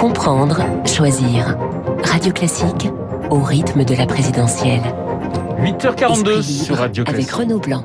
Comprendre, choisir. Radio Classique au rythme de la présidentielle. 8h42 sur Radio Classique. Avec Renaud Blanc.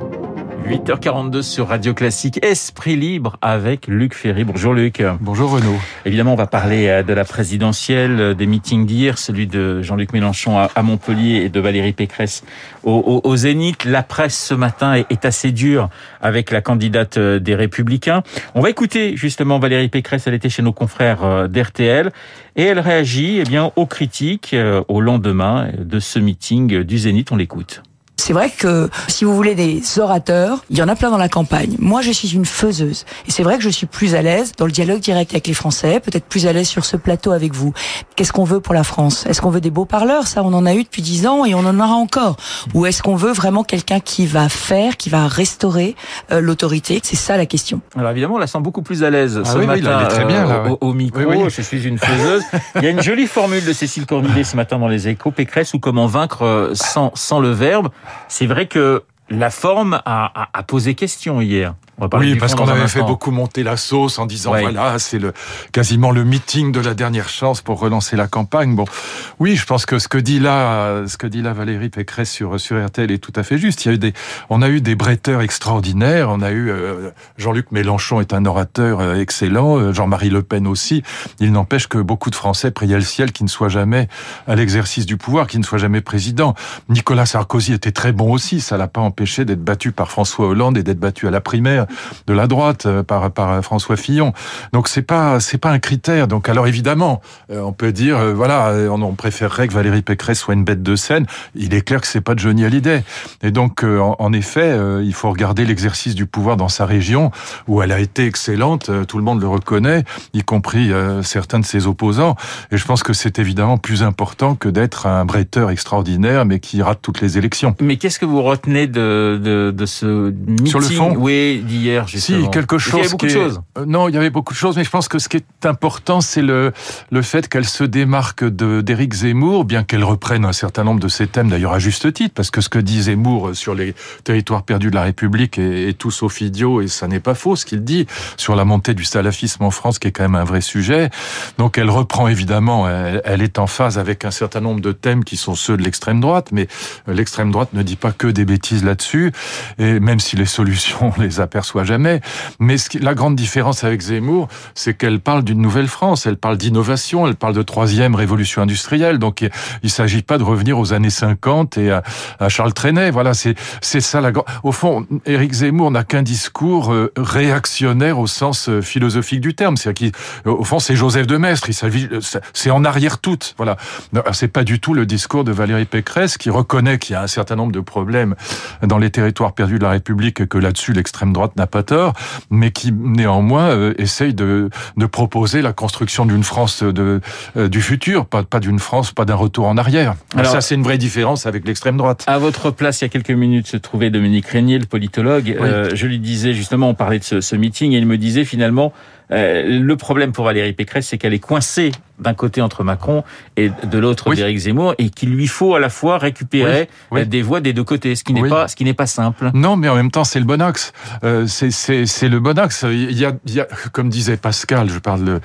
8h42 sur Radio Classique. Esprit libre avec Luc Ferry. Bonjour Luc. Bonjour Renaud. Évidemment, on va parler euh, de la présidentielle, euh, des meetings d'hier, celui de Jean-Luc Mélenchon à Montpellier et de Valérie Pécresse au, au, Zénith. La presse ce matin est, assez dure avec la candidate euh, des Républicains. On va écouter justement Valérie Pécresse. Elle était chez nos confrères d'RTL et elle réagit eh bien aux critiques au lendemain de ce meeting du Zénith. On l'écoute. C'est vrai que si vous voulez des orateurs, il y en a plein dans la campagne. Moi, je suis une faiseuse. Et c'est vrai que je suis plus à l'aise dans le dialogue direct avec les Français, peut-être plus à l'aise sur ce plateau avec vous. Qu'est-ce qu'on veut pour la France? Est-ce qu'on veut des beaux parleurs? Ça, on en a eu depuis dix ans et on en aura encore. Ou est-ce qu'on veut vraiment quelqu'un qui va faire, qui va restaurer euh, l'autorité? C'est ça la question. Alors évidemment, on la sent beaucoup plus à l'aise ah ce oui, matin oui, très bien, euh, au, micro. Je suis une faiseuse. il y a une jolie formule de Cécile Cornudet ce matin dans les Échos, Pécresse ou comment vaincre euh, sans, sans le verbe? C'est vrai que la forme a, posé question hier oui, parce qu'on avait fait beaucoup monter la sauce en disant voilà, c'est le quasiment le meeting de la dernière chance pour relancer la campagne. Bon, oui, je pense que ce que dit là, ce que dit là Valérie Pécresse sur sur RTL est tout à fait juste. Il y a eu des, on a eu des bretteurs extraordinaires. On a eu euh, Jean-Luc Mélenchon est un orateur euh, excellent, euh, Jean-Marie Le Pen aussi. Il n'empêche que beaucoup de Français priaient le ciel qui ne soit jamais à l'exercice du pouvoir, qui ne soit jamais président. Nicolas Sarkozy était très bon aussi. Ça l'a pas empêché d'être battu par François Hollande et d'être battu à la primaire de la droite euh, par par François Fillon. Donc c'est pas c'est pas un critère. Donc alors évidemment, euh, on peut dire euh, voilà, on, préférerait que Valérie Pécresse soit une bête de scène. Il est clair que c'est pas Johnny Hallyday. Et donc en, effet, il faut regarder l'exercice du pouvoir dans sa région où elle a été excellente. Tout le monde le reconnaît, y compris certains de ses opposants. Et je pense que c'est évidemment plus important que d'être un bretteur extraordinaire, mais qui rate toutes les élections. Mais qu'est-ce que vous retenez de, de, de ce meeting Sur le fond, oui, Si, quelque chose. Il y avait beaucoup de choses. Euh, non, il y avait beaucoup de choses, mais je pense que ce qui est important, c'est le, le fait qu'elle se démarque d'Éric Zemmour, bien qu'elle reprenne un certain nombre de ses thèmes, d'ailleurs à juste titre, parce que ce que dit Zemmour sur les territoires perdus de la République est, est tout sauf idiot, et ça n'est pas faux, ce qu'il dit sur la montée du salafisme en France, qui est quand même un vrai sujet. Donc elle reprend évidemment, elle, elle est en phase avec un certain nombre de thèmes qui sont ceux de l'extrême droite, mais l'extrême droite ne dit pas que des bêtises là-dessus, et même si les solutions on les aperçoit soit jamais. Mais la grande différence avec Zemmour, c'est qu'elle parle d'une nouvelle France, elle parle d'innovation, elle parle de troisième révolution industrielle. Donc il ne s'agit pas de revenir aux années 50 et à, Charles Trenet. Voilà, c'est ça la grande. Au fond, Éric Zemmour n'a qu'un discours euh, réactionnaire au sens euh, philosophique du terme. C'est-à-dire qu'au fond, c'est Joseph de Maistre. S'agit, c'est en arrière toute. Voilà, c'est pas du tout le discours de Valérie Pécresse qui reconnaît qu'il y a un certain nombre de problèmes dans les territoires perdus de la République et que là-dessus l'extrême droite n'a pas tort, mais qui néanmoins euh, essaye de, de proposer la construction d'une France de, euh, du futur, pas, pas d'une France, pas d'un retour en arrière. Alors, ça, c'est une vraie différence avec l'extrême droite. À votre place, il y a quelques minutes, se trouvait Dominique Régnier, le politologue. Euh, je lui disais justement, on parlait de ce, ce meeting, et il me disait finalement, euh, le problème pour Valérie Pécresse, c'est qu'elle est coincée d'un côté entre Macron et de l'autre oui. d'Éric Zemmour, et qu'il lui faut à la fois récupérer des voix des deux côtés, ce qui n'est pas ce qui n'est pas simple. Non, mais en même temps, c'est le bon axe. Euh, c'est le bon axe. Il y, a, il y a, comme disait Pascal, je parle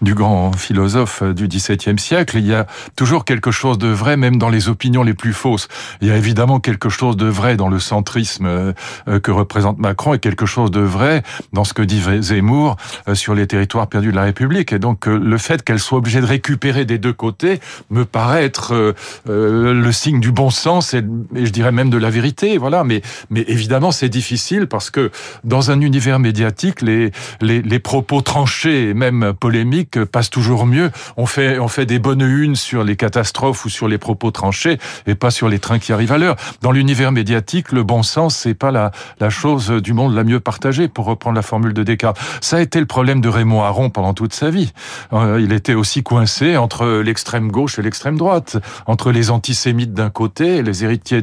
du grand philosophe du XVIIe siècle, il y a toujours quelque chose de vrai, même dans les opinions les plus fausses. Il y a évidemment quelque chose de vrai dans le centrisme euh, que représente Macron, et quelque chose de vrai dans ce que dit Zemmour sur les territoires perdus de la République. Et donc euh, le fait qu'elle soit obligée de récupérer des deux côtés me paraît être euh, euh, le signe du bon sens et, je dirais même de la vérité. Voilà. Mais, mais évidemment, c'est difficile parce que dans un univers médiatique, les, les, propos tranchés et même polémiques passent toujours mieux. On fait, on fait des bonnes unes sur les catastrophes ou sur les propos tranchés et pas sur les trains qui arrivent à l'heure. Dans l'univers médiatique, le bon sens, c'est pas la, la chose du monde la mieux partagée, pour reprendre la formule de Descartes. Ça a été le problème de Raymond Aron pendant toute sa vie. Euh, il était aussi coincé entre l'extrême gauche et l'extrême droite, entre les antisémites d'un côté, les héritiers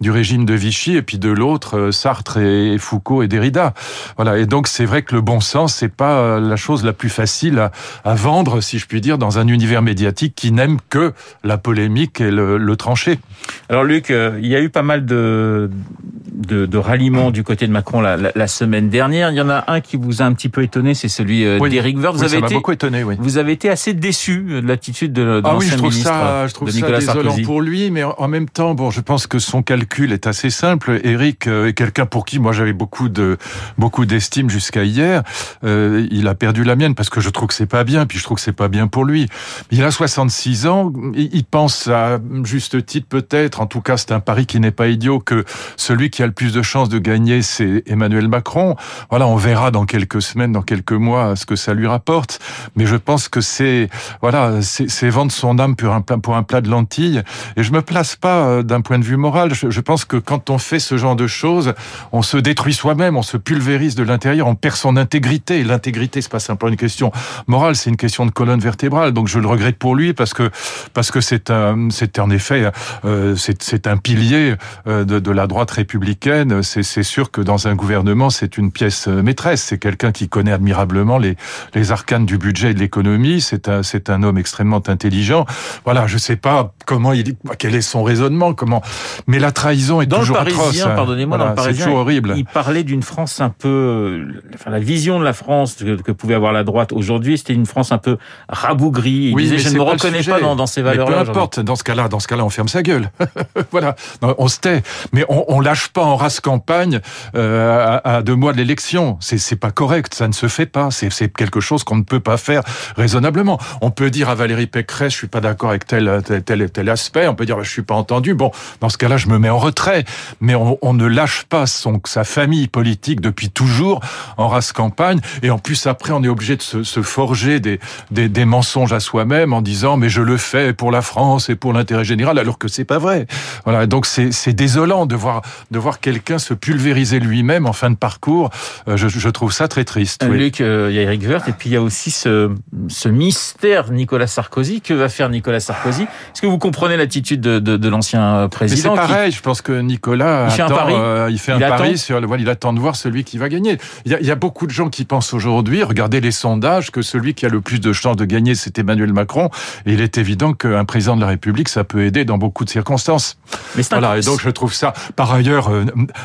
du régime de Vichy, et puis de l'autre, euh, Sartre et Foucault et Derrida. Voilà. Et donc, c'est vrai que le bon sens, c'est pas euh, la chose la plus facile à, à, vendre, si je puis dire, dans un univers médiatique qui n'aime que la polémique et le, le tranché. Alors, Luc, il y a eu pas mal de, de, de ralliements du côté de Macron la, la, la, semaine dernière. Il y en a un qui vous a un petit peu étonné, c'est celui celui d'Éric Woerth. Vous avez été beaucoup étonné. Oui. Vous avez été assez déçu de l'attitude de, de ah oui, je trouve ministre ça, je trouve ça désolant pour lui, mais en même temps, bon, je pense que son calcul est assez simple. Éric est quelqu'un pour qui moi j'avais beaucoup de beaucoup d'estime jusqu'à hier. Euh, il a perdu la mienne parce que je trouve que c'est pas bien, puis je trouve que c'est pas bien pour lui. Il a 66 ans, il pense à juste titre peut-être, en tout cas c'est un pari qui n'est pas idiot, que celui qui a le plus de chances de gagner c'est Emmanuel Macron. Voilà, on verra dans quelques semaines, dans quelques mois ce que ça lui rapporte. Mais je pense que c'est voilà, c'est vendre son âme pour un, plat de lentilles. Et je me place pas euh, d'un point de vue moral. Je, pense que quand on fait ce genre de choses, on se détruit soi-même, on se pulvérise de l'intérieur, on perd son intégrité. Et l'intégrité, c'est pas simplement une question morale, c'est une question de colonne vertébrale. Donc je le regrette pour lui parce que parce que c'est un c'est en effet euh, c'est un pilier euh, de, la droite républicaine. C'est sûr que dans un gouvernement, c'est une pièce maîtresse. C'est quelqu'un qui connaît admirablement les les arcanes du budget et de l'économie. C'est un c'est un homme extrêmement intelligent. Voilà, je sais pas comment il quel est son raisonnement, comment. Mais la trahison est dans toujours le Parisien, atroce. Pardonnez-moi, dans le Parisien, horrible. Il, parlait d'une France un peu enfin, la vision de la France que, que pouvait avoir la droite aujourd'hui, c'était une France un peu rabougrie. Il oui, disait, je ne me reconnais pas dans, dans ces valeurs-là. Peu importe, dans ce cas-là, dans ce cas-là, on ferme sa gueule. voilà, on se tait, mais on, on lâche pas en race campagne euh, à, deux mois de l'élection. C'est, c'est pas correct, ça ne se fait pas. C'est, c'est quelque chose qu'on ne peut pas faire raisonnablement. On peut dire à Valérie Pécresse, je suis pas d'accord avec tel tel tel, aspect. On peut dire, je suis pas entendu. Bon, dans ce cas-là, je me mets en retrait. Mais on, ne lâche pas son sa famille politique depuis toujours en race campagne. Et en plus, après, on est obligé de se, forger des, des, des, mensonges à soi-même en disant mais je le fais pour la France et pour l'intérêt général, alors que c'est pas vrai. Voilà. Donc c'est désolant de voir de voir quelqu'un se pulvériser lui-même en fin de parcours. Euh, je, je, trouve ça très triste. Oui. Luc, euh, il y a Eric Woerth et puis il y a aussi ce, ce mystère Nicolas Sarkozy. Que va faire Nicolas Sarkozy? Est-ce que vous comprenez l'attitude de, de, de l'ancien président C'est pareil. Qui... Je pense que Nicolas il fait attend, un pari. Euh, il fait un il pari attend. sur le. Voilà, il attend de voir celui qui va gagner. Il y a, il y a beaucoup de gens qui pensent aujourd'hui, regardez les sondages, que celui qui a le plus de chances de gagner, c'est Emmanuel Macron. Et il est évident qu'un président de la République, ça peut aider dans beaucoup de circonstances. Mais voilà, et donc je trouve ça. Par ailleurs, euh,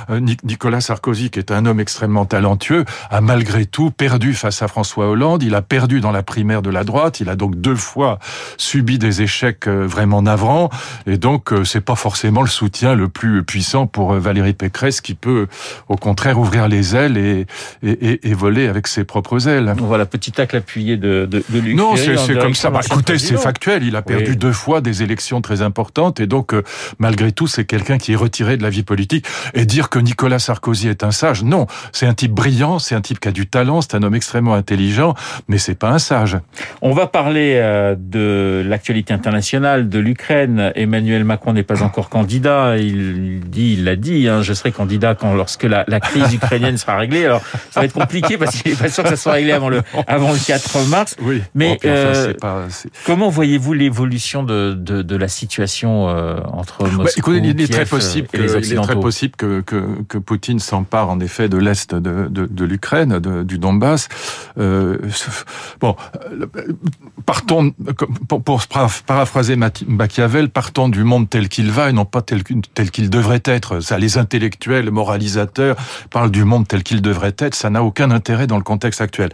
Nicolas Sarkozy, qui est un homme extrêmement talentueux, a malgré tout perdu face à François Hollande. Il a perdu dans la primaire de la droite. Il a donc deux fois subi des échecs euh, vraiment navrants. Et donc, euh, c'est pas forcément le soutien le plus puissant pour Valérie Pécresse, qui peut, au contraire, ouvrir les ailes et, et, et, et voler avec ses propres ailes. Voilà, petit tacle appuyé de, de, de Luc Non, c'est comme ça. Bah, écoutez, c'est factuel. Il a perdu oui. deux fois des élections très importantes et donc, euh, malgré tout, c'est quelqu'un qui est retiré de la vie politique. Et dire que Nicolas Sarkozy est un sage, non. C'est un type brillant, c'est un type qui a du talent, c'est un homme extrêmement intelligent, mais c'est pas un sage. On va parler euh, de l'actualité internationale, de l'Ukraine. Emmanuel Macron n'est pas encore candidat. Il dit, il l'a dit, hein, je serai candidat quand lorsque la, la crise ukrainienne sera réglée. Alors, ça va être compliqué parce qu'il n'est pas sûr que ça soit réglé avant le, avant le 4 mars. Oui. Mais bon, euh, enfin, pas, comment voyez-vous l'évolution de, de, de, la situation euh, entre Moscou, bah, écoutez, il est Kiev très possible et les que, Occidentaux Il est très possible que, Poutine s'empare en effet de l'est de, l'Ukraine, du Donbass. Euh, bon, partons, pour, paraphraser Machiavel, partons du monde tel qu'il va et non pas tel, tel qu'il devrait être. Ça, les intellectuels, moralisateurs parlent du monde tel qu'il devrait être. Ça n'a aucun intérêt dans le contexte actuel.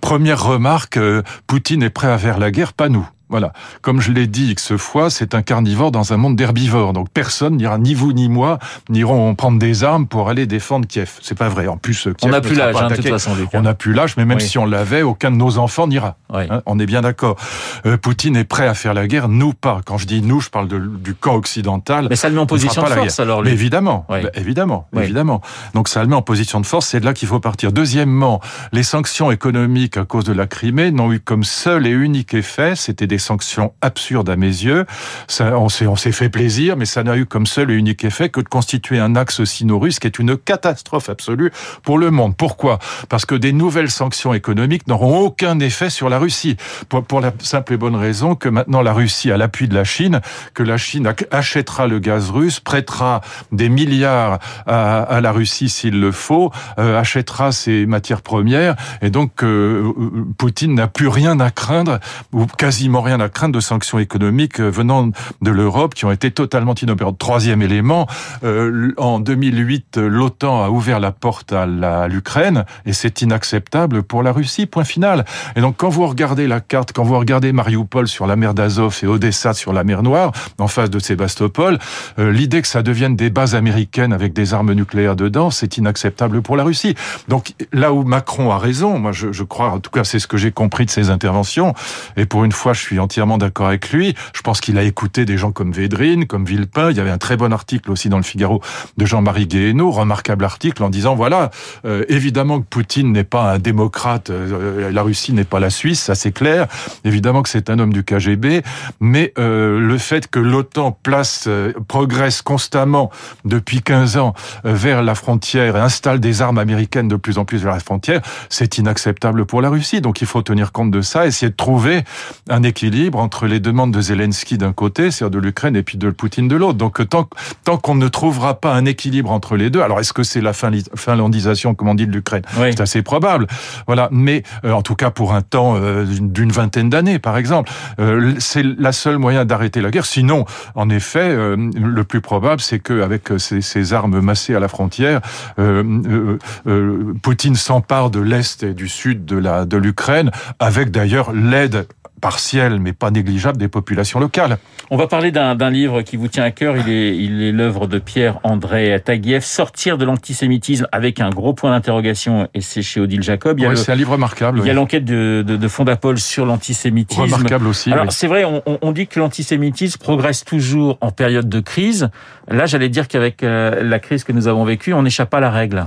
Première remarque, euh, Poutine est prêt à faire la guerre, pas nous. Voilà. Comme je l'ai dit X fois, c'est un carnivore dans un monde d'herbivores. Donc personne n'ira, ni vous ni moi, n'iront prendre des armes pour aller défendre Kiev. C'est pas vrai. En plus, Kiev on n'a plus l'âge, hein, de toute façon. On n'a plus l'âge, mais même oui. si on l'avait, aucun de nos enfants n'ira. Oui. Hein, on est bien d'accord. Euh, Poutine est prêt à faire la guerre, nous pas. Quand je dis nous, je parle de, du camp occidental. Mais ça le met en position de force, alors. Lui. Mais évidemment, oui. bah, évidemment, évidemment. Donc ça le met en position de force. C'est de là qu'il faut partir. Deuxièmement, les sanctions économiques à cause de la Crimée n'ont eu comme seul et unique effet, c'était des sanctions absurde à mes yeux. On s'est fait plaisir, mais ça n'a eu comme seul et unique effet que de constituer un axe sino-russe qui est une catastrophe absolue pour le monde. Pourquoi? Parce que des nouvelles sanctions économiques n'auront aucun effet sur la Russie. Pour, la simple et bonne raison que maintenant la Russie a l'appui de la Chine, que la Chine achètera le gaz russe, prêtera des milliards à, la Russie s'il le faut, euh, achètera ses matières premières, et donc euh, Poutine n'a plus rien à craindre ou quasiment rien à craindre de sanctions économiques venant de l'Europe qui ont été totalement inopérantes. Troisième élément, euh, en 2008, l'OTAN a ouvert la porte à l'Ukraine et c'est inacceptable pour la Russie, point final. Et donc quand vous regardez la carte, quand vous regardez Mariupol sur la mer d'Azov et Odessa sur la mer Noire, en face de Sébastopol, euh, l'idée que ça devienne des bases américaines avec des armes nucléaires dedans, c'est inacceptable pour la Russie. Donc là où Macron a raison, moi je crois, en tout cas c'est ce que j'ai compris de ses interventions, et pour une fois je suis entièrement d'accord avec lui, je pense qu'il a écouté des gens comme Védrine, comme Villepin, il y avait un très bon article aussi dans le Figaro de Jean-Marie Guéhenno, remarquable article en disant voilà, euh, évidemment que Poutine n'est pas un démocrate, euh, la Russie n'est pas la Suisse, ça c'est clair, évidemment que c'est un homme du KGB, mais euh, le fait que l'OTAN place, progresse constamment depuis 15 ans vers la frontière et installe des armes américaines de plus en plus vers la frontière, c'est inacceptable pour la Russie. Donc il faut tenir compte de ça, essayer de trouver un équilibre entre les demandes de Zelensky d'un côté, c'est-à-dire de l'Ukraine, et puis de Poutine de l'autre. Donc tant, tant qu'on ne trouvera pas un équilibre entre les deux, alors est-ce que c'est la finlandisation, comme on dit, de l'Ukraine? C'est assez probable. Voilà, mais euh, en tout cas pour un temps euh, d'une vingtaine d'années, par exemple, euh, c'est la seule moyen d'arrêter la guerre. Sinon, en effet, le plus probable, c'est qu'avec ces, ces armes massées à la frontière, Poutine s'empare de l'est et du sud de la de l'Ukraine, avec d'ailleurs l'aide partielle mais pas négligeable des populations locales. On va parler d'un livre qui vous tient à cœur. Il est il est l'œuvre de Pierre-André Taguieff, Sortir de l'antisémitisme avec un gros point d'interrogation et c'est chez Odile Jacob. Oui, c'est un livre remarquable. Il y a l'enquête de, de, de, Fondapol sur l'antisémitisme. Remarquable aussi. Alors c'est vrai, on, on, dit que l'antisémitisme progresse toujours en période de crise. Là, j'allais dire qu'avec euh, la crise que nous avons vécue, on n'échappe pas à la règle.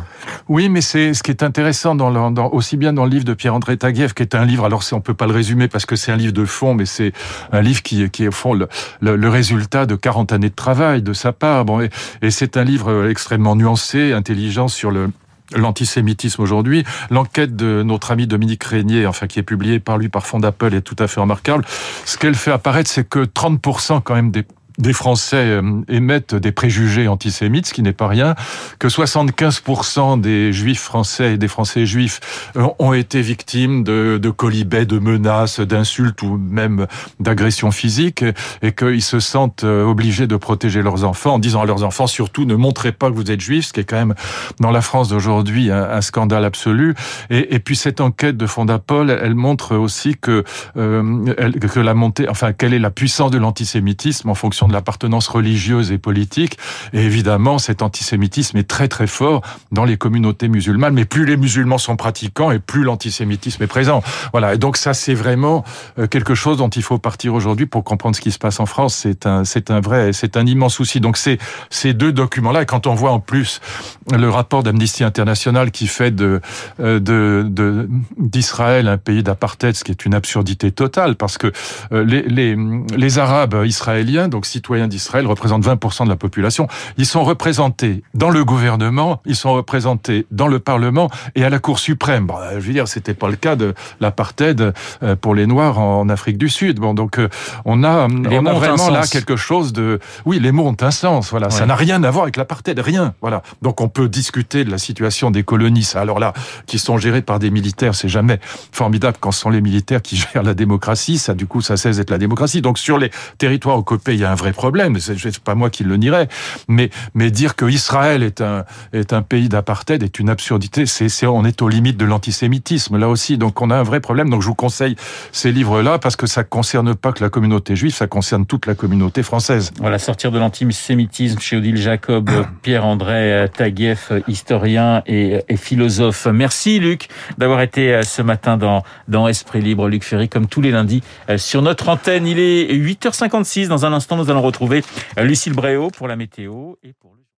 Oui, mais c'est ce qui est intéressant dans, le, dans aussi bien dans le livre de Pierre-André Taguieff, qui est un livre. Alors on peut pas le résumer parce que c'est un livre de fond, mais c'est un livre qui, qui est au fond le, résultat de 40 années de travail de sa part. Bon, et, c'est un livre extrêmement nuancé, intelligent sur le l'antisémitisme aujourd'hui. L'enquête de notre ami Dominique Régnier, enfin qui est publiée par lui par Fondapol, est tout à fait remarquable. Ce qu'elle fait apparaître, c'est que 30% quand même des des Français euh, émettent des préjugés antisémites, ce qui n'est pas rien, que 75% des Juifs français et des Français juifs euh, ont été victimes de, de colibets, de menaces, d'insultes ou même d'agressions physiques, et qu'ils se sentent euh, obligés de protéger leurs enfants en disant à leurs enfants surtout ne montrez pas que vous êtes juifs, ce qui est quand même dans la France d'aujourd'hui un, scandale absolu. Et, et, puis cette enquête de Fondapol, elle montre aussi que euh, que la montée, enfin quelle est la puissance de l'antisémitisme en fonction de l'appartenance religieuse et politique. Et évidemment, cet antisémitisme est très très fort dans les communautés musulmanes. Mais plus les musulmans sont pratiquants et plus l'antisémitisme est présent. Voilà. Et donc ça, c'est vraiment euh, quelque chose dont il faut partir aujourd'hui pour comprendre ce qui se passe en France. C'est un, c'est un vrai, c'est un immense souci. Donc c'est ces deux documents-là. Et quand on voit en plus le rapport d'Amnesty International qui fait de, euh, de, d'Israël un pays d'apartheid, ce qui est une absurdité totale, parce que euh, les, les, les Arabes israéliens, donc si citoyens d'Israël représentent 20% de la population. Ils sont représentés dans le gouvernement, ils sont représentés dans le Parlement et à la Cour suprême. Bon, je veux dire, c'était pas le cas de l'apartheid euh, pour les Noirs en Afrique du Sud. Bon, donc euh, on a, on a vraiment là quelque chose de, oui, les mots ont un sens. Voilà, ouais. ça n'a rien à voir avec l'apartheid, rien. Voilà. Donc on peut discuter de la situation des colonies. Ça, alors là, qui sont gérées par des militaires, c'est jamais formidable quand ce sont les militaires qui gèrent la démocratie. Ça, du coup, ça cesse d'être la démocratie. Donc sur les territoires occupés, il y a un vrai problème. C'est pas moi qui le nierai, mais mais dire que Israël est un est un pays d'apartheid est une absurdité. C'est on est aux limites de l'antisémitisme là aussi. Donc on a un vrai problème. Donc je vous conseille ces livres-là parce que ça concerne pas que la communauté juive, ça concerne toute la communauté française. Voilà, sortir de l'antisémitisme chez Odile Jacob, Pierre-André Taguieff, historien et, et, philosophe. Merci Luc d'avoir été euh, ce matin dans dans Esprit Libre. Luc Ferry, comme tous les lundis, euh, sur notre antenne. Il est 8h56. Dans un instant, nous allons retrouver Lucille Bréau pour la météo et pour